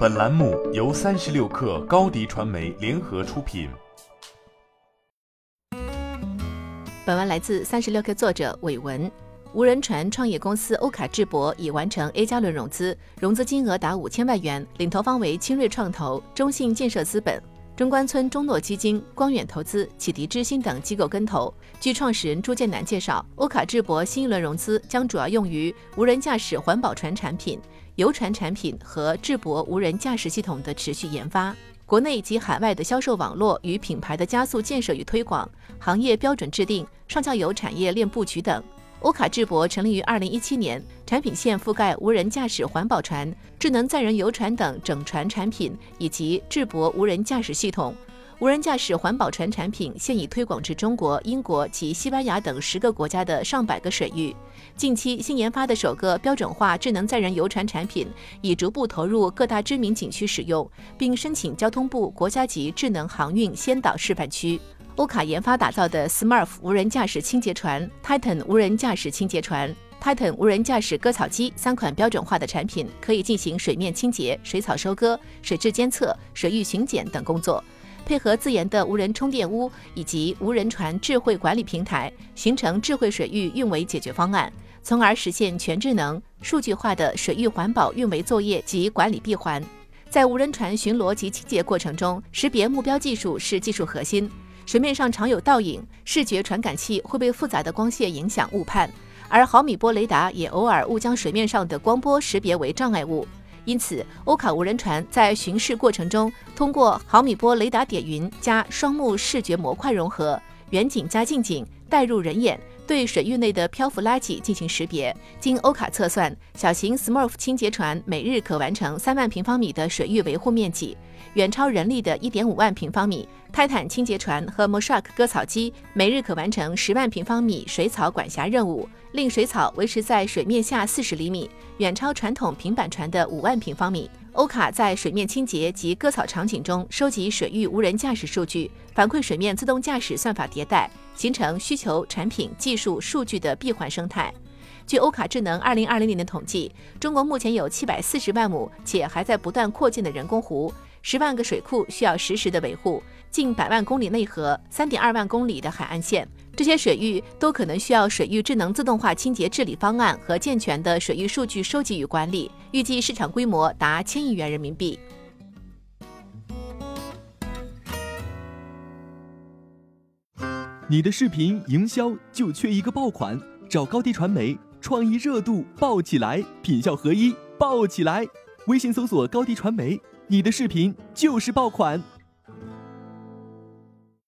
本栏目由三十六氪高低传媒联合出品。本文来自三十六氪作者韦文。无人船创业公司欧卡智博已完成 A 加轮融资，融资金额达五千万元，领投方为清锐创投、中信建设资本。中关村中诺基金、光远投资、启迪之星等机构跟投。据创始人朱建南介绍，欧卡智博新一轮融资将主要用于无人驾驶环保船产品、游船产品和智博无人驾驶系统的持续研发，国内及海外的销售网络与品牌的加速建设与推广、行业标准制定、上下游产业链布局等。欧卡智博成立于二零一七年，产品线覆盖无人驾驶环保船、智能载人游船等整船产品，以及智博无人驾驶系统。无人驾驶环保船产品现已推广至中国、英国及西班牙等十个国家的上百个水域。近期新研发的首个标准化智能载人游船产品已逐步投入各大知名景区使用，并申请交通部国家级智能航运先导示范区。欧卡研发打造的 Smurf 无人驾驶清洁船、Titan 无人驾驶清洁船、Titan 无人驾驶割草机三款标准化的产品，可以进行水面清洁、水草收割、水质监测、水域巡检等工作，配合自研的无人充电屋以及无人船智慧管理平台，形成智慧水域运维解决方案，从而实现全智能、数据化的水域环保运维作业及管理闭环。在无人船巡逻及清洁过程中，识别目标技术是技术核心。水面上常有倒影，视觉传感器会被复杂的光线影响误判，而毫米波雷达也偶尔误将水面上的光波识别为障碍物。因此，欧卡无人船在巡视过程中，通过毫米波雷达点云加双目视觉模块融合，远景加近景带入人眼。对水域内的漂浮垃圾进行识别。经欧卡测算，小型 Smurf 清洁船每日可完成三万平方米的水域维护面积，远超人力的一点五万平方米。泰坦清洁船和 Moshark 割草机每日可完成十万平方米水草管辖任务，令水草维持在水面下四十厘米，远超传统平板船的五万平方米。欧卡在水面清洁及割草场景中收集水域无人驾驶数据，反馈水面自动驾驶算法迭代，形成需求、产品、技术、数据的闭环生态。据欧卡智能二零二零年的统计，中国目前有七百四十万亩且还在不断扩建的人工湖。十万个水库需要实时的维护，近百万公里内河，三点二万公里的海岸线，这些水域都可能需要水域智能自动化清洁治理方案和健全的水域数据收集与管理。预计市场规模达千亿元人民币。你的视频营销就缺一个爆款，找高低传媒，创意热度爆起来，品效合一爆起来。微信搜索高低传媒。你的视频就是爆款。